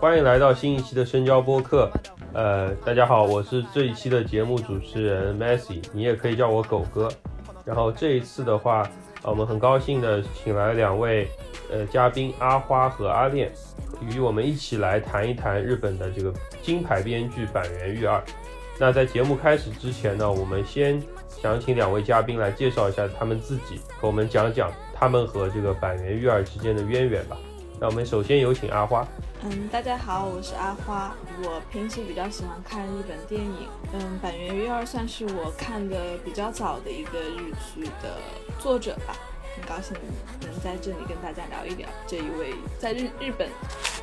欢迎来到新一期的深交播客。呃，大家好，我是这一期的节目主持人 Messi，你也可以叫我狗哥。然后这一次的话，我们很高兴的请来两位呃嘉宾阿花和阿恋，与我们一起来谈一谈日本的这个金牌编剧板垣裕二。那在节目开始之前呢，我们先想请两位嘉宾来介绍一下他们自己，和我们讲讲他们和这个板垣裕二之间的渊源吧。那我们首先有请阿花。嗯，大家好，我是阿花。我平时比较喜欢看日本电影。嗯，板垣裕二算是我看的比较早的一个日剧的作者吧。很高兴能在这里跟大家聊一聊这一位在日日本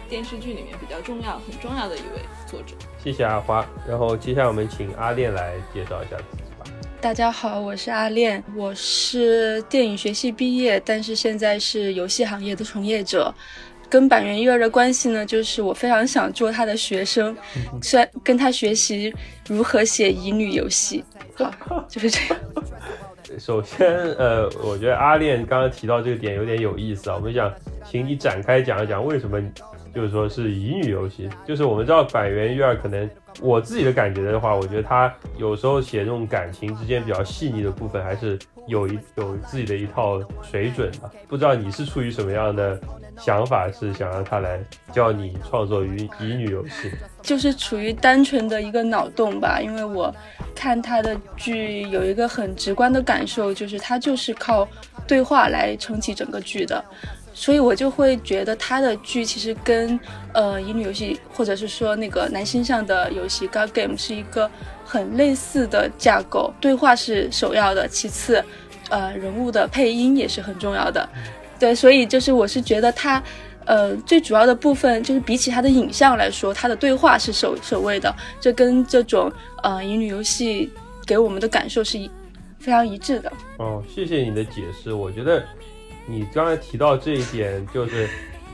电视剧里面比较重要、很重要的一位作者。谢谢阿花。然后接下来我们请阿恋来介绍一下自己吧。大家好，我是阿恋，我是电影学系毕业，但是现在是游戏行业的从业者。跟板垣育儿的关系呢，就是我非常想做他的学生，虽然跟他学习如何写乙女游戏。好，就是这样。首先，呃，我觉得阿恋刚刚提到这个点有点有意思啊，我们想请你展开讲一讲，为什么就是说是乙女游戏？就是我们知道板垣育二可能我自己的感觉的话，我觉得他有时候写这种感情之间比较细腻的部分，还是有一有自己的一套水准的。不知道你是出于什么样的？想法是想让他来教你创作于乙女游戏，就是处于单纯的一个脑洞吧。因为我看他的剧有一个很直观的感受，就是他就是靠对话来撑起整个剧的，所以我就会觉得他的剧其实跟呃乙女游戏或者是说那个男性向的游戏《God Game》是一个很类似的架构，对话是首要的，其次呃人物的配音也是很重要的。对，所以就是我是觉得他，呃，最主要的部分就是比起它的影像来说，它的对话是首首位的，这跟这种呃乙女游戏给我们的感受是一非常一致的。哦，谢谢你的解释。我觉得你刚才提到这一点，就是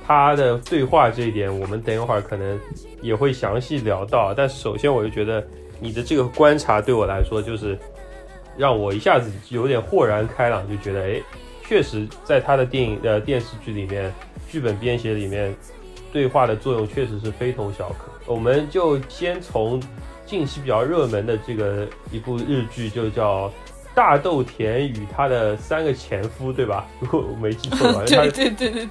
他的对话这一点，我们等一会儿可能也会详细聊到。但是首先，我就觉得你的这个观察对我来说，就是让我一下子有点豁然开朗，就觉得哎。确实，在他的电影呃电视剧里面，剧本编写里面，对话的作用确实是非同小可。我们就先从近期比较热门的这个一部日剧，就叫《大豆田与他的三个前夫》，对吧？如果我没记错的话，对对对对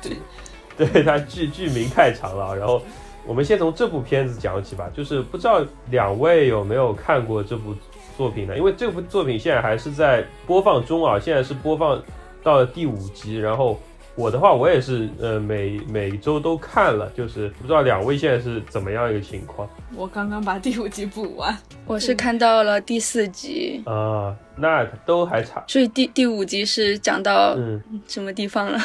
对，对 他剧剧名太长了。然后我们先从这部片子讲起吧。就是不知道两位有没有看过这部作品呢？因为这部作品现在还是在播放中啊，现在是播放。到了第五集，然后我的话，我也是呃每每周都看了，就是不知道两位现在是怎么样一个情况。我刚刚把第五集补完，我是看到了第四集啊，那都还差。所以第第五集是讲到嗯什么地方了？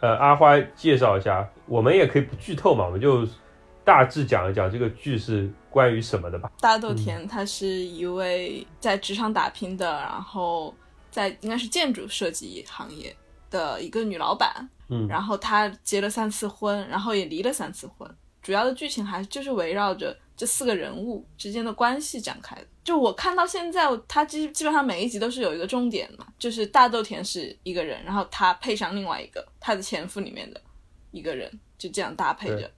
呃，阿花介绍一下，我们也可以不剧透嘛，我们就大致讲一讲这个剧是关于什么的吧。大豆田他是一位在职场打拼的，然后。在应该是建筑设计行业的一个女老板，嗯，然后她结了三次婚，然后也离了三次婚。主要的剧情还就是围绕着这四个人物之间的关系展开的。就我看到现在，他基基本上每一集都是有一个重点嘛，就是大豆田是一个人，然后他配上另外一个他的前夫里面的一个人，就这样搭配着，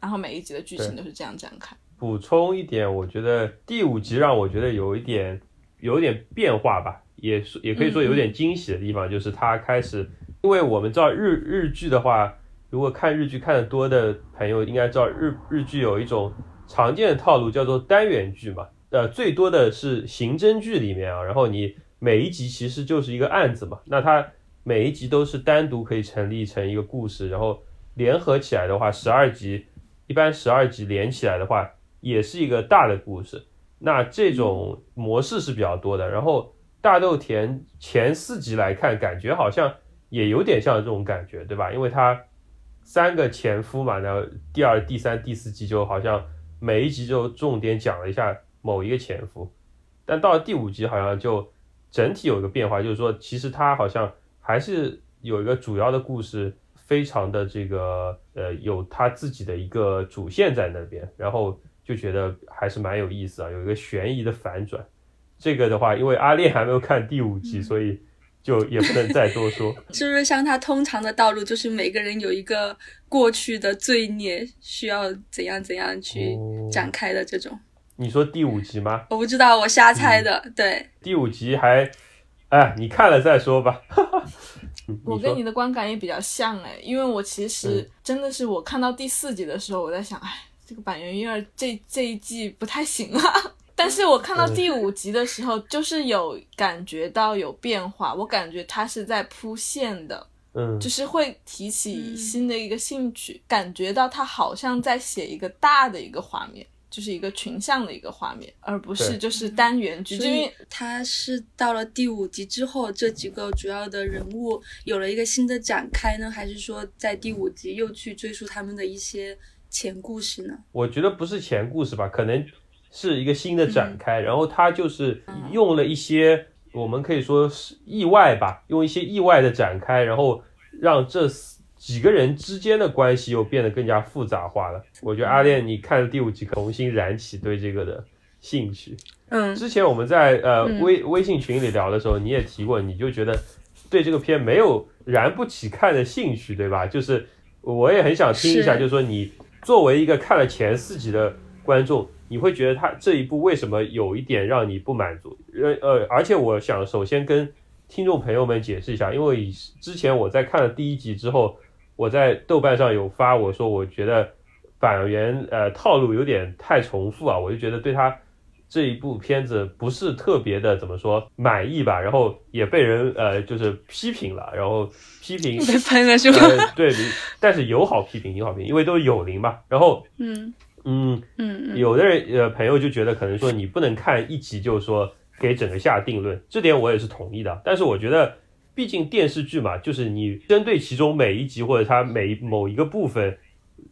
然后每一集的剧情都是这样展开。补充一点，我觉得第五集让我觉得有一点有一点变化吧。也是，也可以说有点惊喜的地方，就是他开始，因为我们知道日日剧的话，如果看日剧看的多的朋友应该知道，日日剧有一种常见的套路叫做单元剧嘛，呃，最多的是刑侦剧里面啊，然后你每一集其实就是一个案子嘛，那它每一集都是单独可以成立成一个故事，然后联合起来的话，十二集，一般十二集连起来的话，也是一个大的故事，那这种模式是比较多的，然后。大豆田前四集来看，感觉好像也有点像这种感觉，对吧？因为他三个前夫嘛，然后第二、第三、第四集就好像每一集就重点讲了一下某一个前夫，但到了第五集好像就整体有一个变化，就是说其实他好像还是有一个主要的故事，非常的这个呃有他自己的一个主线在那边，然后就觉得还是蛮有意思啊，有一个悬疑的反转。这个的话，因为阿烈还没有看第五集，所以。就也不能再多说，是不是像他通常的道路，就是每个人有一个过去的罪孽，需要怎样怎样去展开的这种？你说第五集吗？我不知道，我瞎猜的。对，第五集还，哎，你看了再说吧。我跟你的观感也比较像哎，因为我其实真的是我看到第四集的时候，我在想，哎，这个板垣瑞这这一季不太行啊。但是我看到第五集的时候，就是有感觉到有变化，我感觉他是在铺线的，嗯，就是会提起新的一个兴趣，感觉到他好像在写一个大的一个画面，就是一个群像的一个画面，而不是就是单元剧。因为他是到了第五集之后，这几个主要的人物有了一个新的展开呢，还是说在第五集又去追溯他们的一些前故事呢？我觉得不是前故事吧，可能。是一个新的展开，然后他就是用了一些我们可以说是意外吧，用一些意外的展开，然后让这几个人之间的关系又变得更加复杂化了。我觉得阿恋，你看了第五集，重新燃起对这个的兴趣。嗯，之前我们在呃微微信群里聊的时候，你也提过，你就觉得对这个片没有燃不起看的兴趣，对吧？就是我也很想听一下，就是说你作为一个看了前四集的观众。你会觉得他这一部为什么有一点让你不满足？呃呃，而且我想首先跟听众朋友们解释一下，因为之前我在看了第一集之后，我在豆瓣上有发我说我觉得板垣呃套路有点太重复啊，我就觉得对他这一部片子不是特别的怎么说满意吧，然后也被人呃就是批评了，然后批评 被喷了是吧？对，但是友好批评，友好批评，因为都是友邻嘛，然后嗯。嗯嗯，有的人呃朋友就觉得可能说你不能看一集就说给整个下定论，这点我也是同意的。但是我觉得，毕竟电视剧嘛，就是你针对其中每一集或者它每某一个部分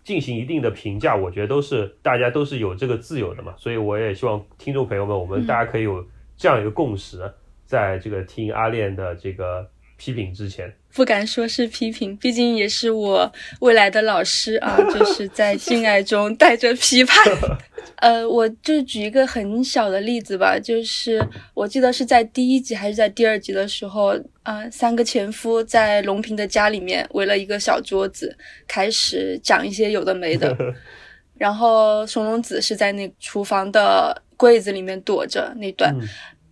进行一定的评价，我觉得都是大家都是有这个自由的嘛。所以我也希望听众朋友们，我们大家可以有这样一个共识，在这个听阿恋的这个。批评之前不敢说是批评，毕竟也是我未来的老师啊，就是在敬爱中带着批判。呃，我就举一个很小的例子吧，就是我记得是在第一集还是在第二集的时候，啊，三个前夫在龙平的家里面围了一个小桌子，开始讲一些有的没的，然后松隆子是在那厨房的柜子里面躲着那段。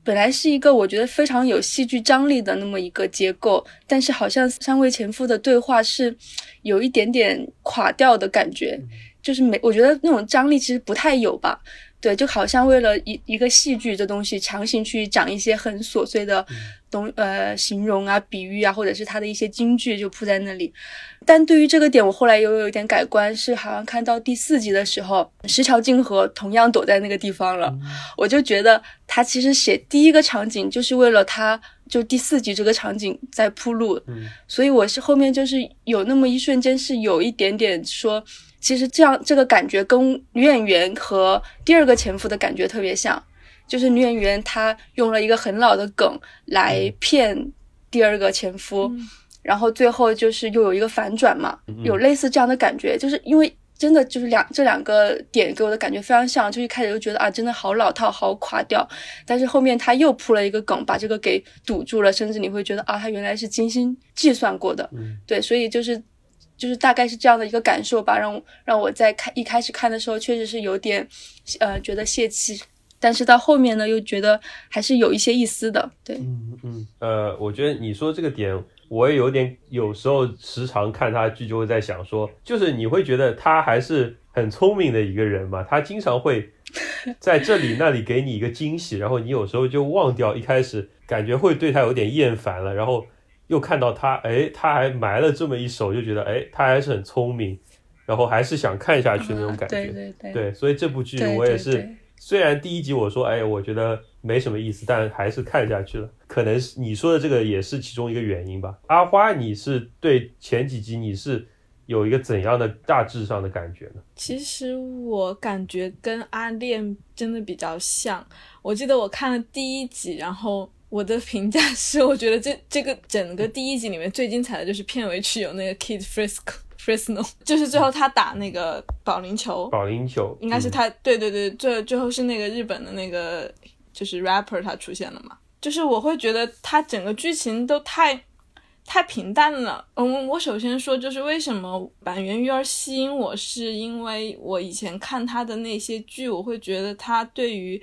本来是一个我觉得非常有戏剧张力的那么一个结构，但是好像三位前夫的对话是有一点点垮掉的感觉，就是没我觉得那种张力其实不太有吧。对，就好像为了一一个戏剧这东西，强行去讲一些很琐碎的东呃形容啊、比喻啊，或者是他的一些金句就铺在那里。但对于这个点，我后来又有一点改观，是好像看到第四集的时候，石桥静河同样躲在那个地方了，我就觉得他其实写第一个场景就是为了他，就第四集这个场景在铺路。所以我是后面就是有那么一瞬间是有一点点说。其实这样这个感觉跟女演员和第二个前夫的感觉特别像，就是女演员她用了一个很老的梗来骗第二个前夫，然后最后就是又有一个反转嘛，有类似这样的感觉，就是因为真的就是两这两个点给我的感觉非常像，就一开始就觉得啊真的好老套好垮掉，但是后面他又铺了一个梗把这个给堵住了，甚至你会觉得啊他原来是精心计算过的，对，所以就是。就是大概是这样的一个感受吧，让让我在看一开始看的时候，确实是有点，呃，觉得泄气，但是到后面呢，又觉得还是有一些意思的。对，嗯嗯，呃，我觉得你说这个点，我也有点，有时候时常看他剧就会在想说，就是你会觉得他还是很聪明的一个人嘛，他经常会在这里那里给你一个惊喜，然后你有时候就忘掉一开始感觉会对他有点厌烦了，然后。又看到他，哎，他还埋了这么一手，就觉得，哎，他还是很聪明，然后还是想看下去那种感觉。对对对。对，所以这部剧我也是，虽然第一集我说，哎，我觉得没什么意思，但还是看下去了。可能是你说的这个也是其中一个原因吧。阿花，你是对前几集你是有一个怎样的大致上的感觉呢？其实我感觉跟阿恋真的比较像。我记得我看了第一集，然后我的评价是，我觉得这这个整个第一集里面最精彩的就是片尾曲有那个 Kid Frisco Frisno，就是最后他打那个保龄球，保龄球应该是他，对对对，最最后是那个日本的那个就是 rapper 他出现了嘛，就是我会觉得他整个剧情都太。太平淡了。嗯，我首先说，就是为什么板垣育儿吸引我，是因为我以前看他的那些剧，我会觉得他对于。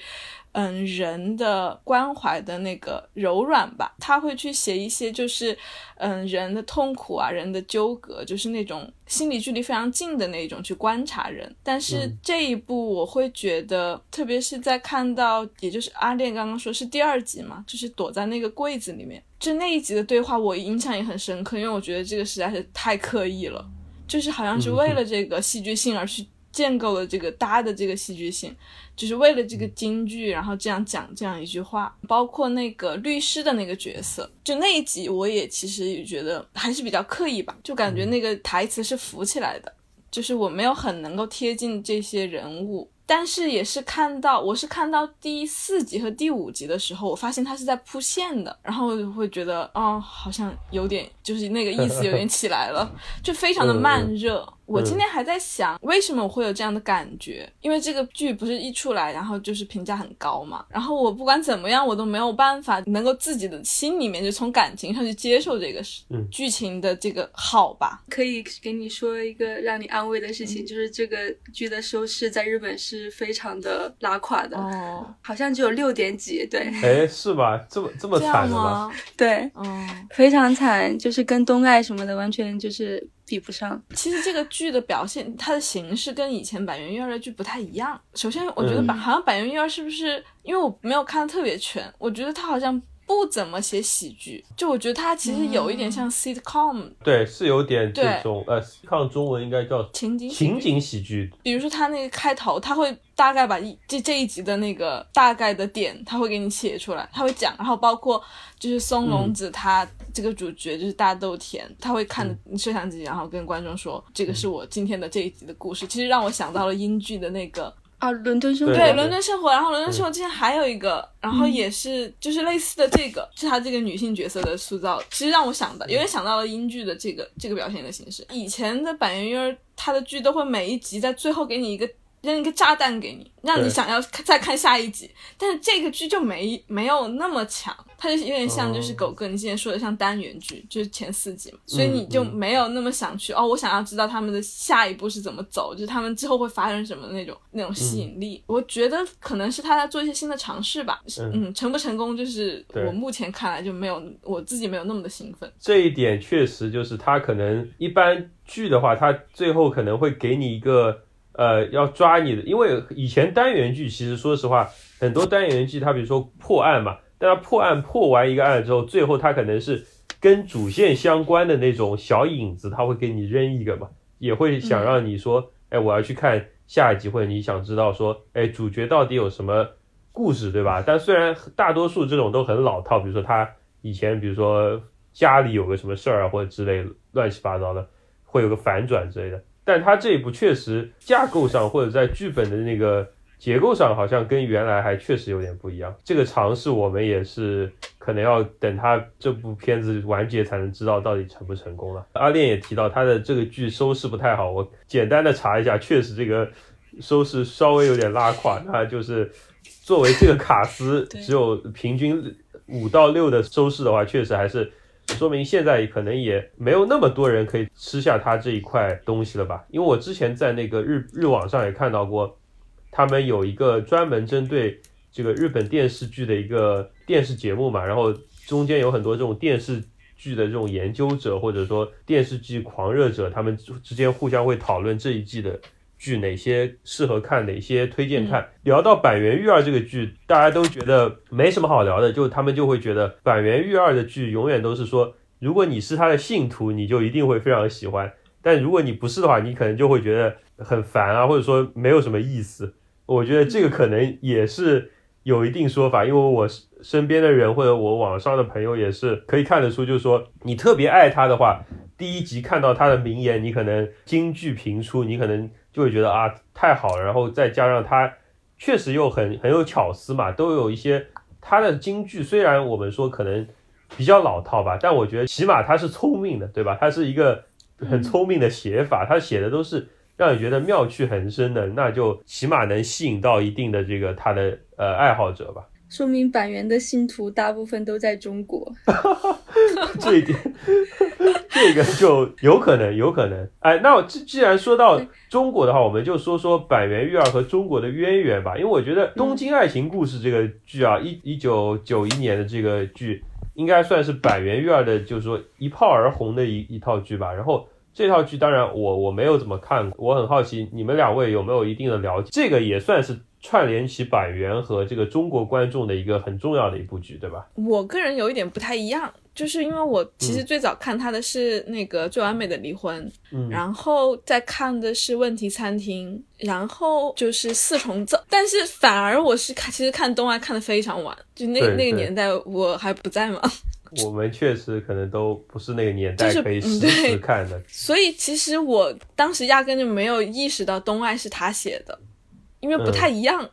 嗯，人的关怀的那个柔软吧，他会去写一些就是，嗯，人的痛苦啊，人的纠葛，就是那种心理距离非常近的那种去观察人。但是这一部我会觉得，特别是在看到，也就是阿恋刚刚说是第二集嘛，就是躲在那个柜子里面，就那一集的对话，我印象也很深刻，因为我觉得这个实在是太刻意了，就是好像是为了这个戏剧性而去。建构了这个搭的这个戏剧性，就是为了这个京剧，然后这样讲这样一句话，包括那个律师的那个角色，就那一集我也其实也觉得还是比较刻意吧，就感觉那个台词是浮起来的，就是我没有很能够贴近这些人物。但是也是看到，我是看到第四集和第五集的时候，我发现他是在铺线的，然后我就会觉得，哦，好像有点，就是那个意思有点起来了，就非常的慢热。我今天还在想，为什么我会有这样的感觉？因为这个剧不是一出来，然后就是评价很高嘛。然后我不管怎么样，我都没有办法能够自己的心里面就从感情上去接受这个剧情的这个好吧。可以给你说一个让你安慰的事情，就是这个剧的收视在日本是非常的拉垮的，哦，好像只有六点几，对。哎，是吧？这么这么惨的吗？对，嗯，非常惨，就是跟东爱什么的完全就是。比不上。其实这个剧的表现，它的形式跟以前百元育儿的剧不太一样。首先，我觉得板好像百元育儿是不是？因为我没有看的特别全，我觉得它好像。不怎么写喜剧，就我觉得他其实有一点像 sitcom，对，是有点这种呃，sitcom 中文应该叫情景情景喜剧。比如说他那个开头，他会大概把一这这一集的那个大概的点，他会给你写出来，他会讲，然后包括就是松隆子他这个主角就是大豆田，他会看摄像机，然后跟观众说这个是我今天的这一集的故事，其实让我想到了英剧的那个。啊，伦敦生活。对伦敦生活，然后伦敦生活之前还有一个，然后也是就是类似的这个，是他这个女性角色的塑造，其实让我想到，有点想到了英剧的这个这个表现的形式。以前的板垣瑞儿，他的剧都会每一集在最后给你一个。扔一个炸弹给你，让你想要再看下一集。但是这个剧就没没有那么强，它就有点像就是狗哥你之前说的像单元剧，就是前四集嘛，所以你就没有那么想去哦，我想要知道他们的下一步是怎么走，就是他们之后会发生什么那种那种吸引力。我觉得可能是他在做一些新的尝试吧，嗯，成不成功就是我目前看来就没有我自己没有那么的兴奋。这一点确实就是他可能一般剧的话，他最后可能会给你一个。呃，要抓你的，因为以前单元剧其实说实话，很多单元剧它比如说破案嘛，但它破案破完一个案之后，最后它可能是跟主线相关的那种小影子，他会给你扔一个嘛，也会想让你说，哎，我要去看下一集，或者你想知道说，哎，主角到底有什么故事，对吧？但虽然大多数这种都很老套，比如说他以前比如说家里有个什么事儿啊，或者之类乱七八糟的，会有个反转之类的。但他这一部确实架构上或者在剧本的那个结构上，好像跟原来还确实有点不一样。这个尝试我们也是可能要等他这部片子完结才能知道到底成不成功了。阿恋也提到他的这个剧收视不太好，我简单的查一下，确实这个收视稍微有点拉垮。那就是作为这个卡司只有平均五到六的收视的话，确实还是。说明现在可能也没有那么多人可以吃下它这一块东西了吧？因为我之前在那个日日网上也看到过，他们有一个专门针对这个日本电视剧的一个电视节目嘛，然后中间有很多这种电视剧的这种研究者或者说电视剧狂热者，他们之间互相会讨论这一季的。剧哪些适合看，哪些推荐看？聊到板垣育二这个剧，大家都觉得没什么好聊的，就他们就会觉得板垣育二的剧永远都是说，如果你是他的信徒，你就一定会非常喜欢；但如果你不是的话，你可能就会觉得很烦啊，或者说没有什么意思。我觉得这个可能也是有一定说法，因为我身边的人或者我网上的朋友也是可以看得出，就是说你特别爱他的话。第一集看到他的名言，你可能金句频出，你可能就会觉得啊太好了，然后再加上他确实又很很有巧思嘛，都有一些他的金句，虽然我们说可能比较老套吧，但我觉得起码他是聪明的，对吧？他是一个很聪明的写法，他写的都是让你觉得妙趣横生的，那就起码能吸引到一定的这个他的呃爱好者吧。说明板垣的信徒大部分都在中国。这一点，这个就有可能，有可能。哎，那我既既然说到中国的话，我们就说说板垣育二和中国的渊源吧。因为我觉得《东京爱情故事》这个剧啊，一一九九一年的这个剧，应该算是板垣育二的，就是说一炮而红的一一套剧吧。然后这套剧，当然我我没有怎么看过，我很好奇你们两位有没有一定的了解。这个也算是。串联起板垣和这个中国观众的一个很重要的一部剧，对吧？我个人有一点不太一样，就是因为我其实最早看他的是那个《最完美的离婚》，嗯，然后再看的是《问题餐厅》，然后就是《四重奏》，但是反而我是看，其实看东爱看的非常晚，就那那个年代我还不在嘛。我们确实可能都不是那个年代可以实时看的，所以其实我当时压根就没有意识到东爱是他写的。因为不太一样，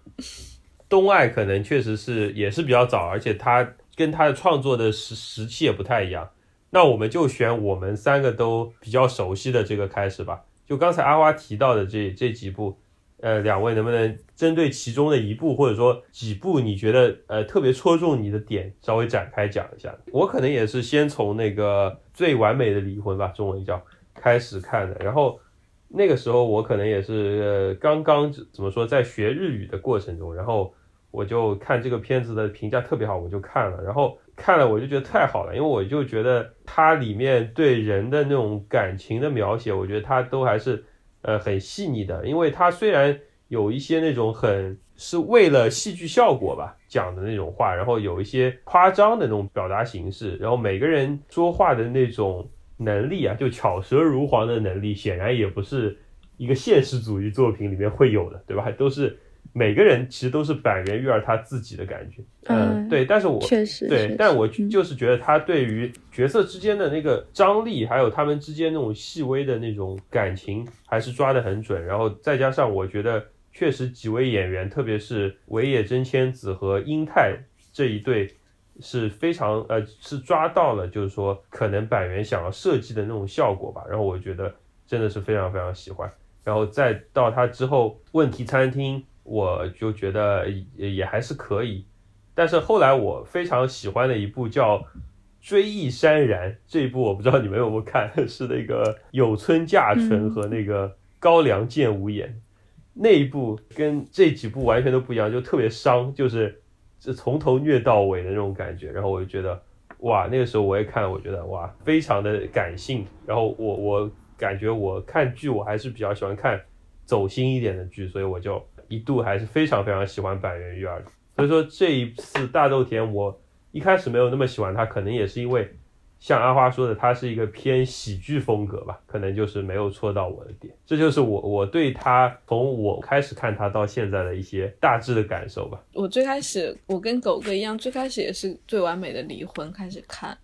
东爱可能确实是也是比较早，而且他跟他的创作的时时期也不太一样。那我们就选我们三个都比较熟悉的这个开始吧。就刚才阿花提到的这这几部，呃，两位能不能针对其中的一部或者说几部你觉得呃特别戳中你的点，稍微展开讲一下？我可能也是先从那个最完美的离婚吧，中文叫开始看的，然后。那个时候我可能也是刚刚怎么说，在学日语的过程中，然后我就看这个片子的评价特别好，我就看了，然后看了我就觉得太好了，因为我就觉得它里面对人的那种感情的描写，我觉得它都还是呃很细腻的，因为它虽然有一些那种很是为了戏剧效果吧讲的那种话，然后有一些夸张的那种表达形式，然后每个人说话的那种。能力啊，就巧舌如簧的能力，显然也不是一个现实主义作品里面会有的，对吧？都是每个人其实都是板垣育儿他自己的感觉，嗯，对。但是我确实对，但我就是觉得他对于角色之间的那个张力，还有他们之间那种细微的那种感情，还是抓得很准。然后再加上我觉得，确实几位演员，特别是尾野真千子和英泰这一对。是非常呃，是抓到了，就是说可能板垣想要设计的那种效果吧。然后我觉得真的是非常非常喜欢。然后再到他之后问题餐厅，我就觉得也也还是可以。但是后来我非常喜欢的一部叫《追忆潸然》这一部，我不知道你们有没有看，是那个有村架纯和那个高良健吾演那一部，跟这几部完全都不一样，就特别伤，就是。就从头虐到尾的那种感觉，然后我就觉得，哇，那个时候我也看，我觉得哇，非常的感性。然后我我感觉我看剧我还是比较喜欢看走心一点的剧，所以我就一度还是非常非常喜欢板垣育二。所以说这一次大豆田，我一开始没有那么喜欢他，可能也是因为。像阿花说的，它是一个偏喜剧风格吧，可能就是没有戳到我的点。这就是我我对他从我开始看他到现在的一些大致的感受吧。我最开始我跟狗哥一样，最开始也是最完美的离婚开始看，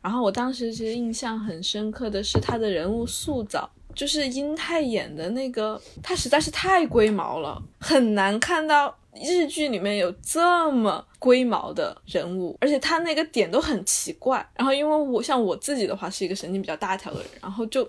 然后我当时其实印象很深刻的是他的人物塑造，就是英泰演的那个，他实在是太龟毛了，很难看到。日剧里面有这么龟毛的人物，而且他那个点都很奇怪。然后因为我像我自己的话是一个神经比较大条的人，然后就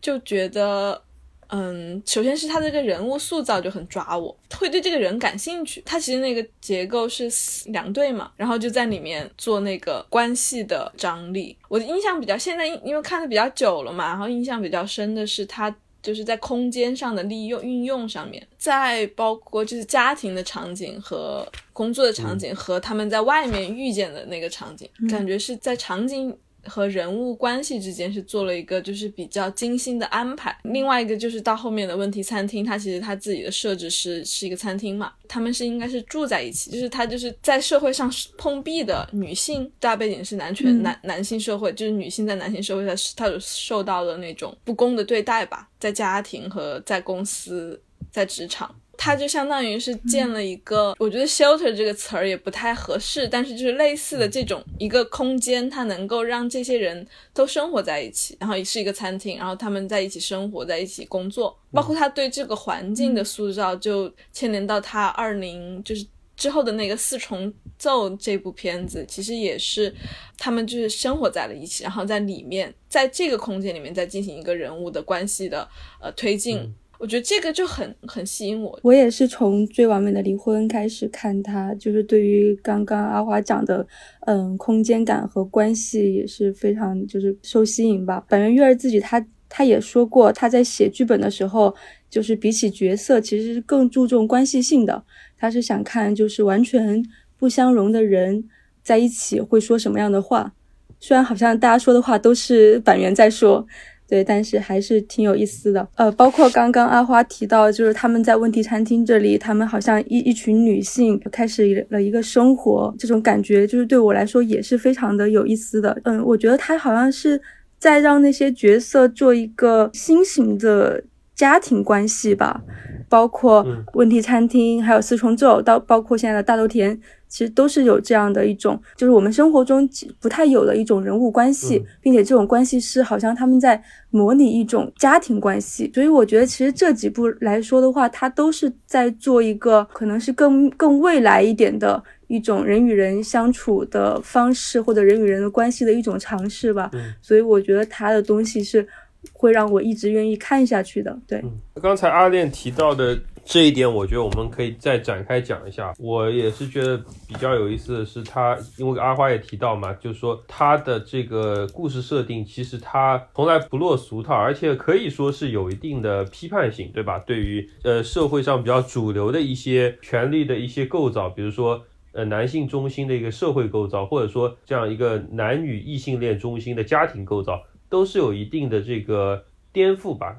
就觉得，嗯，首先是他这个人物塑造就很抓我，会对这个人感兴趣。他其实那个结构是两对嘛，然后就在里面做那个关系的张力。我的印象比较现在因为看的比较久了嘛，然后印象比较深的是他。就是在空间上的利用运用上面，再包括就是家庭的场景和工作的场景和他们在外面遇见的那个场景，感觉是在场景。和人物关系之间是做了一个就是比较精心的安排。另外一个就是到后面的问题餐厅，它其实它自己的设置是是一个餐厅嘛，他们是应该是住在一起，就是他就是在社会上碰壁的女性，大背景是男权男男性社会，就是女性在男性社会上，她有受到了那种不公的对待吧，在家庭和在公司在职场。它就相当于是建了一个，我觉得 shelter 这个词儿也不太合适，但是就是类似的这种一个空间，它能够让这些人都生活在一起，然后也是一个餐厅，然后他们在一起生活，在一起工作，包括他对这个环境的塑造，就牵连到他二零就是之后的那个四重奏这部片子，其实也是他们就是生活在了一起，然后在里面在这个空间里面再进行一个人物的关系的呃推进。我觉得这个就很很吸引我。我也是从《最完美的离婚》开始看他，就是对于刚刚阿华讲的，嗯，空间感和关系也是非常就是受吸引吧。板垣育儿自己他他也说过，他在写剧本的时候，就是比起角色，其实是更注重关系性的。他是想看就是完全不相容的人在一起会说什么样的话。虽然好像大家说的话都是板垣在说。对，但是还是挺有意思的。呃，包括刚刚阿花提到，就是他们在问题餐厅这里，他们好像一一群女性开始了一个生活，这种感觉就是对我来说也是非常的有意思的。嗯，我觉得他好像是在让那些角色做一个新型的家庭关系吧，包括问题餐厅，还有四重奏，到包括现在的大豆田。其实都是有这样的一种，就是我们生活中不太有的一种人物关系，并且这种关系是好像他们在模拟一种家庭关系。所以我觉得，其实这几部来说的话，它都是在做一个可能是更更未来一点的一种人与人相处的方式，或者人与人的关系的一种尝试吧。所以我觉得他的东西是会让我一直愿意看下去的。对，刚才阿恋提到的。这一点我觉得我们可以再展开讲一下。我也是觉得比较有意思的是，他因为阿花也提到嘛，就是说他的这个故事设定其实他从来不落俗套，而且可以说是有一定的批判性，对吧？对于呃社会上比较主流的一些权力的一些构造，比如说呃男性中心的一个社会构造，或者说这样一个男女异性恋中心的家庭构造，都是有一定的这个颠覆吧。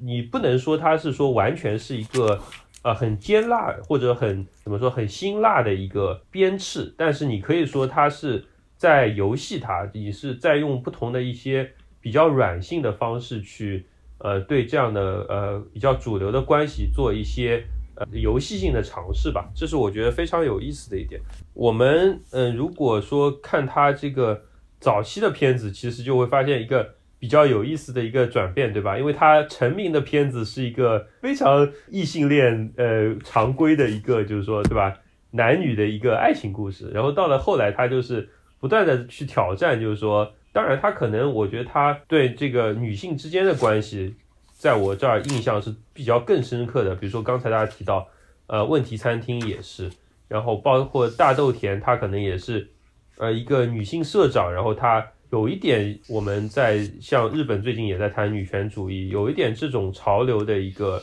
你不能说它是说完全是一个，呃，很尖辣或者很怎么说很辛辣的一个鞭笞，但是你可以说它是在游戏它，你是在用不同的一些比较软性的方式去，呃，对这样的呃比较主流的关系做一些呃游戏性的尝试吧，这是我觉得非常有意思的一点。我们嗯，如果说看他这个早期的片子，其实就会发现一个。比较有意思的一个转变，对吧？因为他成名的片子是一个非常异性恋，呃，常规的一个，就是说，对吧？男女的一个爱情故事。然后到了后来，他就是不断的去挑战，就是说，当然他可能，我觉得他对这个女性之间的关系，在我这儿印象是比较更深刻的。比如说刚才大家提到，呃，问题餐厅也是，然后包括大豆田，他可能也是，呃，一个女性社长，然后她。有一点，我们在像日本最近也在谈女权主义，有一点这种潮流的一个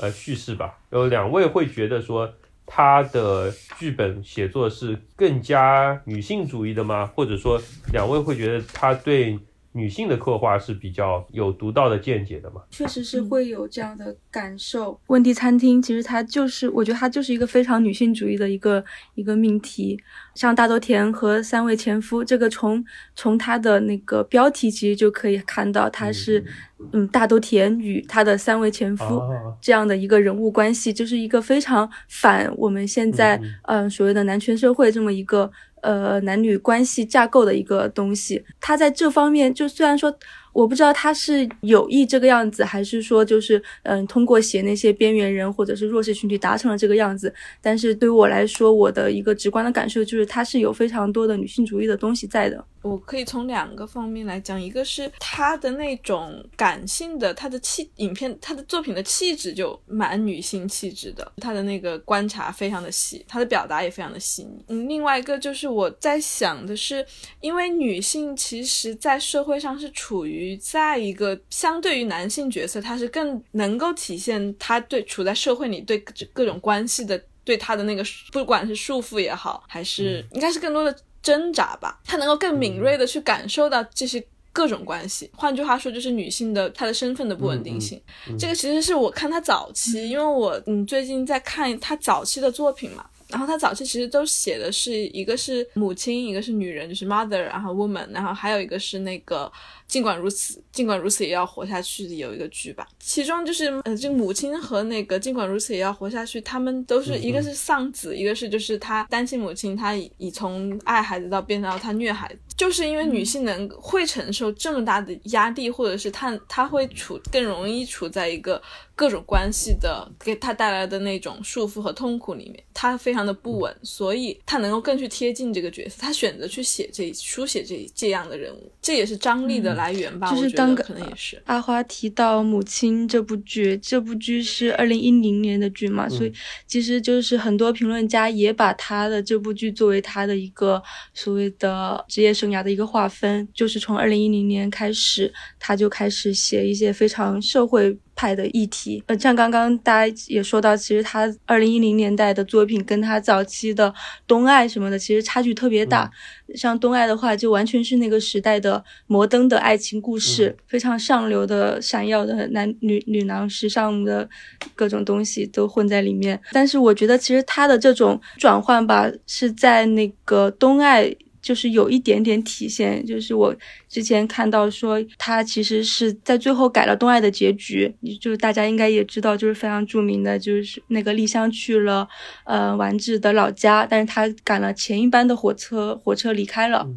呃叙事吧。有两位会觉得说她的剧本写作是更加女性主义的吗？或者说两位会觉得她对？女性的刻画是比较有独到的见解的嘛？确实是会有这样的感受。问题餐厅其实它就是，我觉得它就是一个非常女性主义的一个一个命题。像大豆田和三位前夫，这个从从它的那个标题其实就可以看到，它是嗯大豆田与他的三位前夫这样的一个人物关系，就是一个非常反我们现在嗯所谓的男权社会这么一个。呃，男女关系架构的一个东西，他在这方面就虽然说。我不知道他是有意这个样子，还是说就是嗯，通过写那些边缘人或者是弱势群体达成了这个样子。但是对于我来说，我的一个直观的感受就是，他是有非常多的女性主义的东西在的。我可以从两个方面来讲，一个是他的那种感性的，他的气影片，他的作品的气质就蛮女性气质的，他的那个观察非常的细，他的表达也非常的细腻。嗯，另外一个就是我在想的是，因为女性其实在社会上是处于。于在一个相对于男性角色，他是更能够体现他对处在社会里对各种关系的对他的那个不管是束缚也好，还是应该是更多的挣扎吧，他能够更敏锐的去感受到这些各种关系。换句话说，就是女性的她的身份的不稳定性。这个其实是我看她早期，因为我嗯最近在看她早期的作品嘛。然后她早期其实都写的是一个是母亲，一个是女人，就是 mother，然后 woman，然后还有一个是那个尽管如此，尽管如此也要活下去的有一个剧吧。其中就是呃，这个母亲和那个尽管如此也要活下去，他们都是一个是丧子，一个是就是他单亲母亲，她已从爱孩子到变到她虐孩子，就是因为女性能会承受这么大的压力，或者是她她会处更容易处在一个。各种关系的给她带来的那种束缚和痛苦里面，她非常的不稳，所以她能够更去贴近这个角色，她选择去写这书写这这样的人物，这也是张力的来源吧？就是当可能也是阿花提到《母亲》这部剧，这部剧是二零一零年的剧嘛，所以其实就是很多评论家也把他的这部剧作为他的一个所谓的职业生涯的一个划分，就是从二零一零年开始，他就开始写一些非常社会。派的议题，呃，像刚刚大家也说到，其实他二零一零年代的作品跟他早期的《东爱》什么的，其实差距特别大。像《东爱》的话，就完全是那个时代的摩登的爱情故事，非常上流的、闪耀的男女女郎、时尚的各种东西都混在里面。但是我觉得，其实他的这种转换吧，是在那个《东爱》。就是有一点点体现，就是我之前看到说他其实是在最后改了东爱的结局，就是大家应该也知道，就是非常著名的，就是那个丽香去了呃丸子的老家，但是他赶了前一班的火车，火车离开了。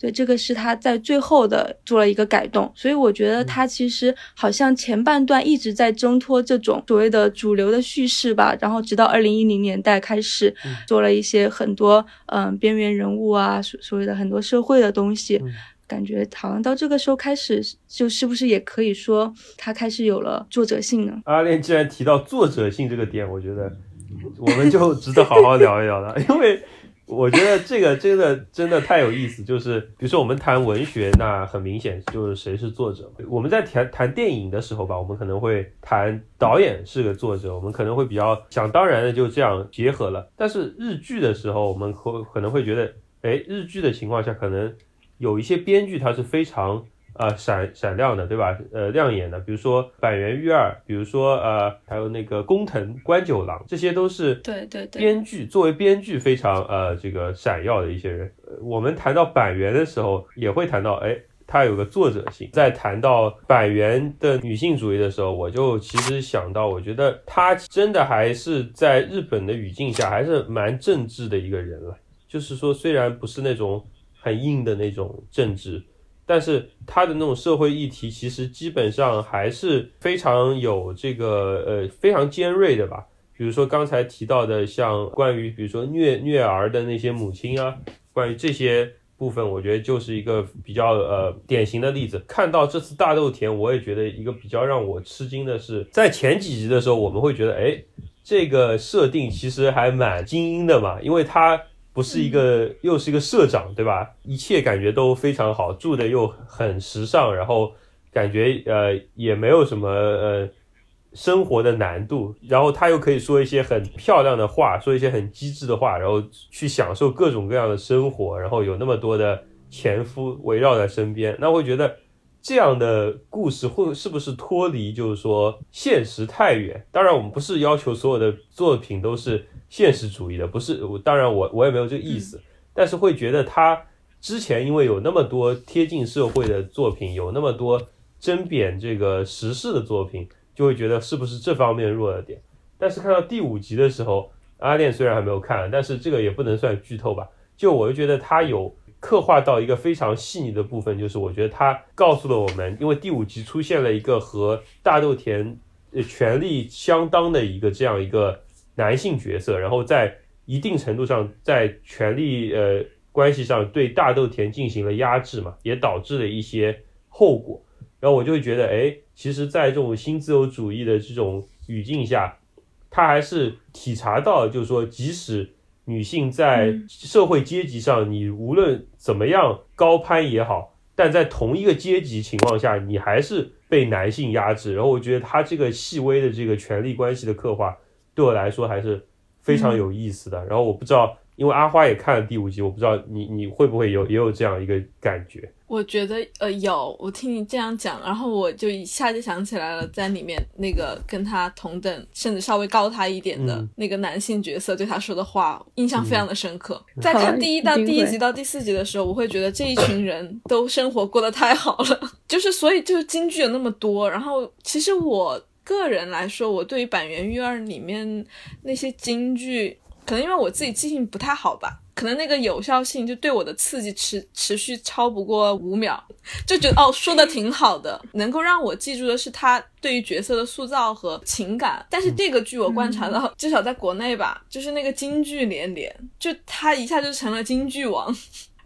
对，这个是他在最后的做了一个改动，所以我觉得他其实好像前半段一直在挣脱这种所谓的主流的叙事吧，然后直到二零一零年代开始做了一些很多嗯边缘人物啊，所所谓的很多社会的东西，感觉好像到这个时候开始，就是不是也可以说他开始有了作者性呢？阿恋既然提到作者性这个点，我觉得我们就值得好好聊一聊了，因为。我觉得这个真的真的太有意思，就是比如说我们谈文学，那很明显就是谁是作者。我们在谈谈电影的时候吧，我们可能会谈导演是个作者，我们可能会比较想当然的就这样结合了。但是日剧的时候，我们可可能会觉得，哎，日剧的情况下，可能有一些编剧他是非常。啊，闪闪亮的，对吧？呃，亮眼的，比如说板垣裕二，比如说呃，还有那个工藤官九郎，这些都是对对对编剧作为编剧非常呃这个闪耀的一些人。我们谈到板垣的时候，也会谈到，哎，他有个作者性。在谈到板垣的女性主义的时候，我就其实想到，我觉得他真的还是在日本的语境下，还是蛮政治的一个人了。就是说，虽然不是那种很硬的那种政治。但是他的那种社会议题，其实基本上还是非常有这个呃非常尖锐的吧。比如说刚才提到的，像关于比如说虐虐儿的那些母亲啊，关于这些部分，我觉得就是一个比较呃典型的例子。看到这次大豆田，我也觉得一个比较让我吃惊的是，在前几集的时候，我们会觉得，哎，这个设定其实还蛮精英的嘛，因为他。不是一个，又是一个社长，对吧？一切感觉都非常好，住的又很时尚，然后感觉呃也没有什么呃生活的难度，然后他又可以说一些很漂亮的话，说一些很机智的话，然后去享受各种各样的生活，然后有那么多的前夫围绕在身边，那会觉得这样的故事会是不是脱离就是说现实太远？当然，我们不是要求所有的作品都是。现实主义的不是我，当然我我也没有这个意思，但是会觉得他之前因为有那么多贴近社会的作品，有那么多针砭这个时事的作品，就会觉得是不是这方面弱了点。但是看到第五集的时候，阿恋虽然还没有看，但是这个也不能算剧透吧。就我就觉得他有刻画到一个非常细腻的部分，就是我觉得他告诉了我们，因为第五集出现了一个和大豆田呃权力相当的一个这样一个。男性角色，然后在一定程度上在权力呃关系上对大豆田进行了压制嘛，也导致了一些后果。然后我就会觉得，哎，其实，在这种新自由主义的这种语境下，他还是体察到，就是说，即使女性在社会阶级上，你无论怎么样高攀也好，但在同一个阶级情况下，你还是被男性压制。然后我觉得他这个细微的这个权力关系的刻画。对我来说还是非常有意思的。然后我不知道因为阿花也看了第五集，我不知道你你会不会有也有这样一个感觉。我觉得呃有，我听你这样讲，然后我就一下就想起来了，在里面那个跟他同等甚至稍微高他一点的嗯那个男性角色对他说的话，印象非常的深刻。在看第一到第一集到第四集的时候，我会觉得这一群人都生活过得太好了，就是所以就是京剧有那么多，然后其实我个人来说，我对于板垣育二里面那些京剧，可能因为我自己记性不太好吧。可能那个有效性就对我的刺激持持续超不过五秒，就觉得哦说的挺好的，能够让我记住的是他对于角色的塑造和情感。但是这个剧我观察到，至少在国内吧，就是那个京剧连连，就他一下就成了京剧王。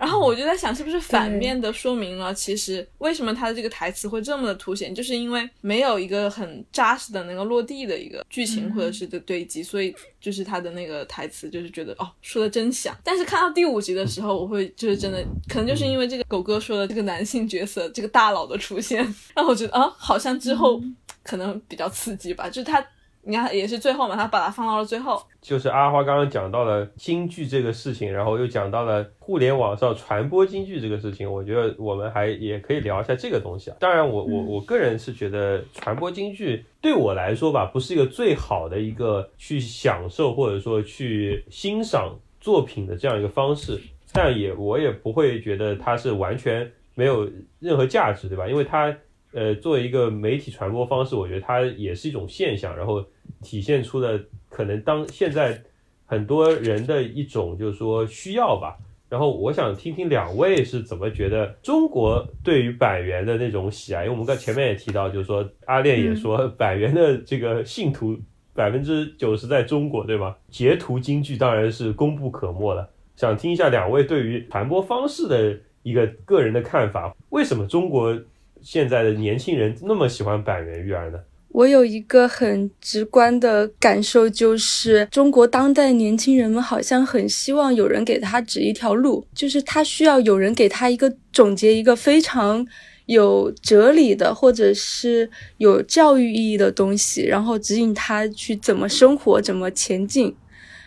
然后我就在想，是不是反面的说明了，其实为什么他的这个台词会这么的凸显，就是因为没有一个很扎实的能够落地的一个剧情或者是的堆积，所以就是他的那个台词就是觉得哦说的真响。但是看到第五集的时候，我会就是真的，可能就是因为这个狗哥说的这个男性角色这个大佬的出现，让我觉得啊，好像之后可能比较刺激吧，就是他。你看，也是最后嘛，他把它放到了最后。就是阿花刚刚讲到了京剧这个事情，然后又讲到了互联网上传播京剧这个事情，我觉得我们还也可以聊一下这个东西啊。当然我，我我个人是觉得传播京剧对我来说吧，不是一个最好的一个去享受或者说去欣赏作品的这样一个方式，但也我也不会觉得它是完全没有任何价值，对吧？因为它呃作为一个媒体传播方式，我觉得它也是一种现象，然后体现出了可能当现在很多人的一种就是说需要吧。然后我想听听两位是怎么觉得中国对于板垣的那种喜爱，因为我们刚前面也提到，就是说阿炼也说板垣的这个信徒百分之九十在中国，对吗？截图京剧当然是功不可没了。想听一下两位对于传播方式的一个个人的看法，为什么中国现在的年轻人那么喜欢板垣育儿呢？我有一个很直观的感受，就是中国当代年轻人们好像很希望有人给他指一条路，就是他需要有人给他一个总结，一个非常有哲理的或者是有教育意义的东西，然后指引他去怎么生活，怎么前进。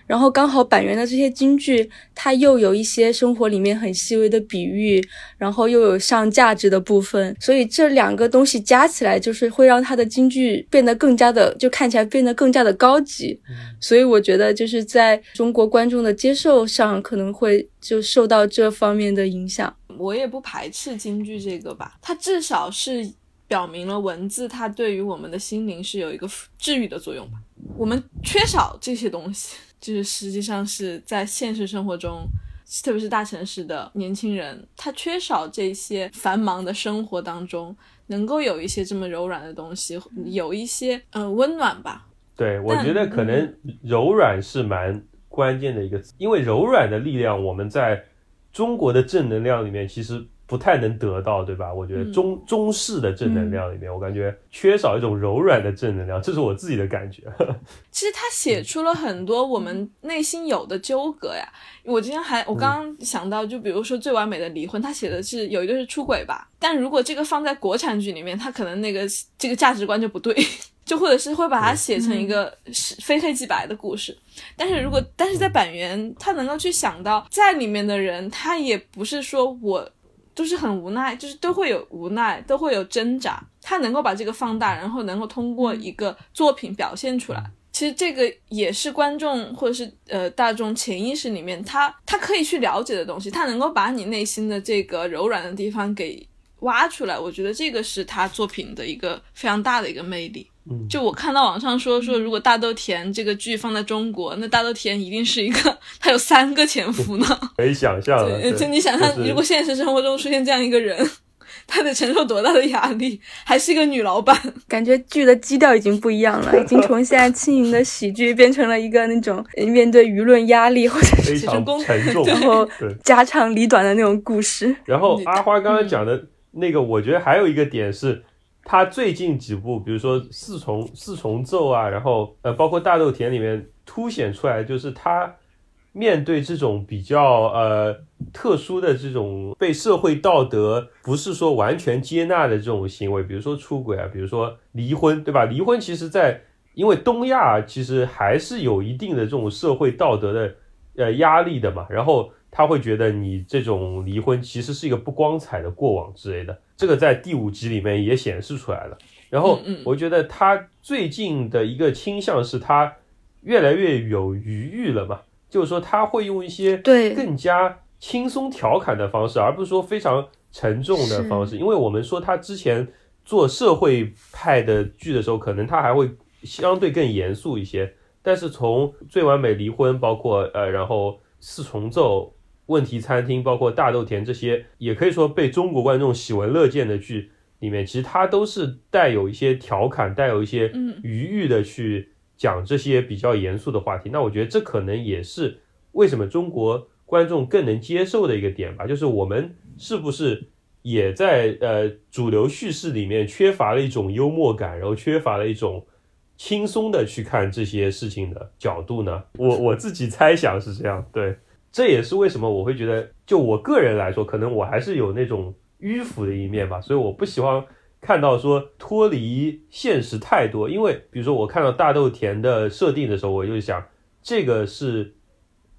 然后刚好板垣的这些京剧，它又有一些生活里面很细微的比喻，然后又有上价值的部分，所以这两个东西加起来，就是会让它的京剧变得更加的，就看起来变得更加的高级。所以我觉得就是在中国观众的接受上，可能会就受到这方面的影响。我也不排斥京剧这个吧，它至少是表明了文字它对于我们的心灵是有一个治愈的作用吧。我们缺少这些东西。就是实际上是在现实生活中，特别是大城市的年轻人，他缺少这些繁忙的生活当中，能够有一些这么柔软的东西，有一些嗯、呃、温暖吧。对，我觉得可能柔软是蛮关键的一个词，因为柔软的力量，我们在中国的正能量里面其实不太能得到，对吧？我觉得中、嗯、中式的正能量里面，我感觉缺少一种柔软的正能量，这是我自己的感觉。其实他写出了很多我们内心有的纠葛呀。我今天还我刚刚想到，就比如说《最完美的离婚》，他写的是有一个是出轨吧，但如果这个放在国产剧里面，他可能那个 这个价值观就不对，就或者是会把它写成一个是非黑即白的故事。但是如果但是在板垣，他能够去想到在里面的人，他也不是说我。都是很无奈，就是都会有无奈，都会有挣扎。他能够把这个放大，然后能够通过一个作品表现出来。其实这个也是观众或者是呃大众潜意识里面他他可以去了解的东西，他能够把你内心的这个柔软的地方给挖出来。我觉得这个是他作品的一个非常大的一个魅力。嗯，就我看到网上说说，如果大豆田这个剧放在中国，那大豆田一定是一个他有三个前夫呢。可以想象了，就你想象，如果现实生活中出现这样一个人，他得承受多大的压力？还是一个女老板，感觉剧的基调已经不一样了，已经从现在轻盈的喜剧变成了一个那种面对舆论压力或者非常沉重，然后 家长里短的那种故事。然后阿花刚刚讲的那个，我觉得还有一个点是。他最近几部，比如说四重四重奏啊，然后呃，包括大豆田里面凸显出来，就是他面对这种比较呃特殊的这种被社会道德不是说完全接纳的这种行为，比如说出轨啊，比如说离婚，对吧？离婚其实在因为东亚其实还是有一定的这种社会道德的呃压力的嘛，然后他会觉得你这种离婚其实是一个不光彩的过往之类的，这个在第五集里面也显示出来了。然后我觉得他最近的一个倾向是他越来越有余裕了嘛，就是说他会用一些对更加轻松调侃的方式，而不是说非常沉重的方式。因为我们说他之前做社会派的剧的时候，可能他还会相对更严肃一些。但是从最完美离婚，包括呃，然后四重奏、问题餐厅，包括大豆田这些，也可以说被中国观众喜闻乐见的剧里面，其实它都是带有一些调侃、带有一些余裕的去讲这些比较严肃的话题。那我觉得这可能也是为什么中国观众更能接受的一个点吧，就是我们是不是也在呃主流叙事里面缺乏了一种幽默感，然后缺乏了一种。轻松的去看这些事情的角度呢？我我自己猜想是这样，对，这也是为什么我会觉得，就我个人来说，可能我还是有那种迂腐的一面吧，所以我不喜欢看到说脱离现实太多。因为比如说我看到大豆田的设定的时候，我就想，这个是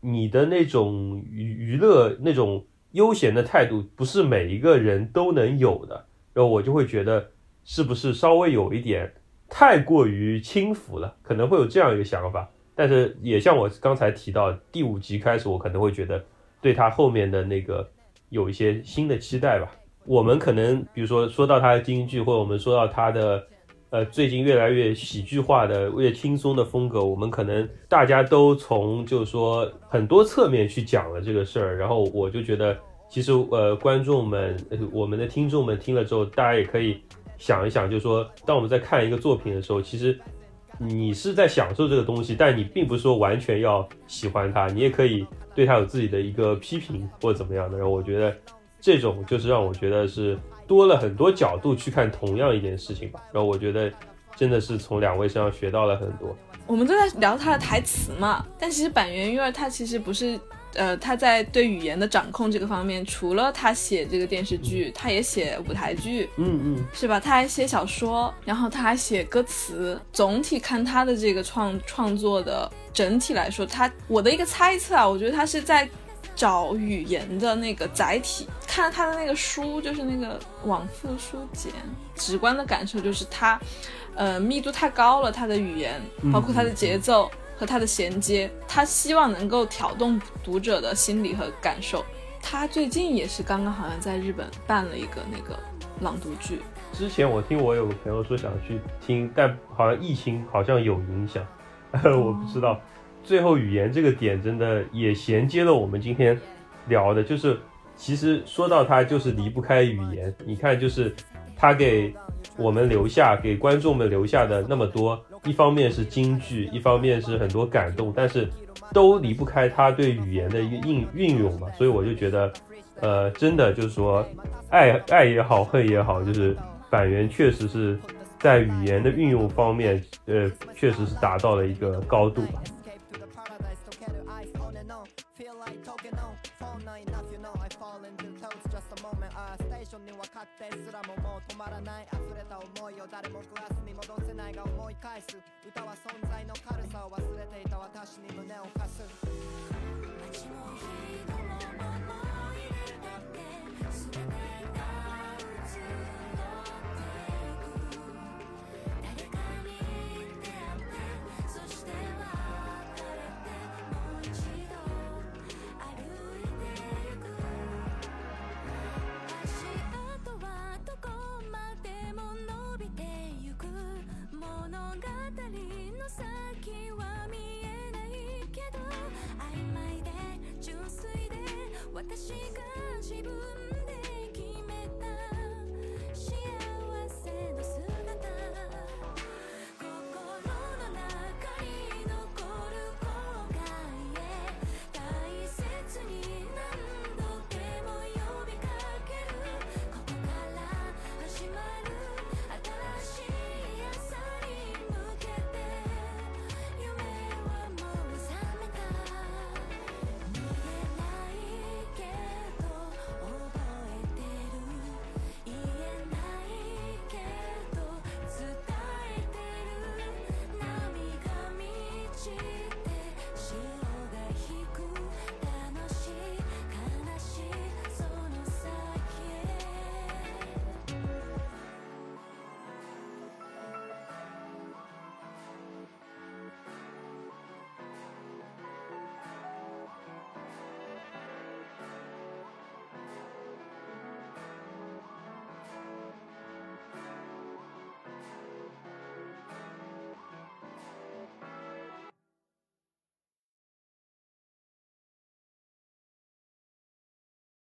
你的那种娱娱乐那种悠闲的态度，不是每一个人都能有的，然后我就会觉得是不是稍微有一点。太过于轻浮了，可能会有这样一个想法，但是也像我刚才提到，第五集开始，我可能会觉得对他后面的那个有一些新的期待吧。我们可能比如说说到他的京剧，或者我们说到他的呃最近越来越喜剧化的、越轻松的风格，我们可能大家都从就是说很多侧面去讲了这个事儿，然后我就觉得其实呃观众们、我们的听众们听了之后，大家也可以。想一想，就是说，当我们在看一个作品的时候，其实你是在享受这个东西，但你并不是说完全要喜欢它，你也可以对它有自己的一个批评或者怎么样的。然后我觉得这种就是让我觉得是多了很多角度去看同样一件事情吧。然后我觉得真的是从两位身上学到了很多。我们都在聊他的台词嘛，但其实板垣瑞儿他其实不是。呃，他在对语言的掌控这个方面，除了他写这个电视剧，他也写舞台剧，嗯嗯，是吧？他还写小说，然后他还写歌词。总体看他的这个创创作的整体来说，他我的一个猜测啊，我觉得他是在找语言的那个载体。看他的那个书，就是那个往复书简，直观的感受就是他，呃，密度太高了，他的语言，包括他的节奏。和他的衔接，他希望能够挑动读者的心理和感受。他最近也是刚刚好像在日本办了一个那个朗读剧。之前我听我有个朋友说想去听，但好像疫情好像有影响，我不知道。最后语言这个点真的也衔接了我们今天聊的，就是其实说到他就是离不开语言。你看，就是他给我们留下，给观众们留下的那么多。一方面是京剧，一方面是很多感动，但是都离不开他对语言的一个应运用嘛，所以我就觉得，呃，真的就是说，爱爱也好，恨也好，就是板垣确实是在语言的运用方面，呃，确实是达到了一个高度。ってらももう止まらない溢れた思いを誰もグラスに戻せないが思い返す歌は存在の軽さを忘れていた私に胸を貸す街も人もまま入れたって全てが物語の先は見えないけど曖昧で純粋で私が自分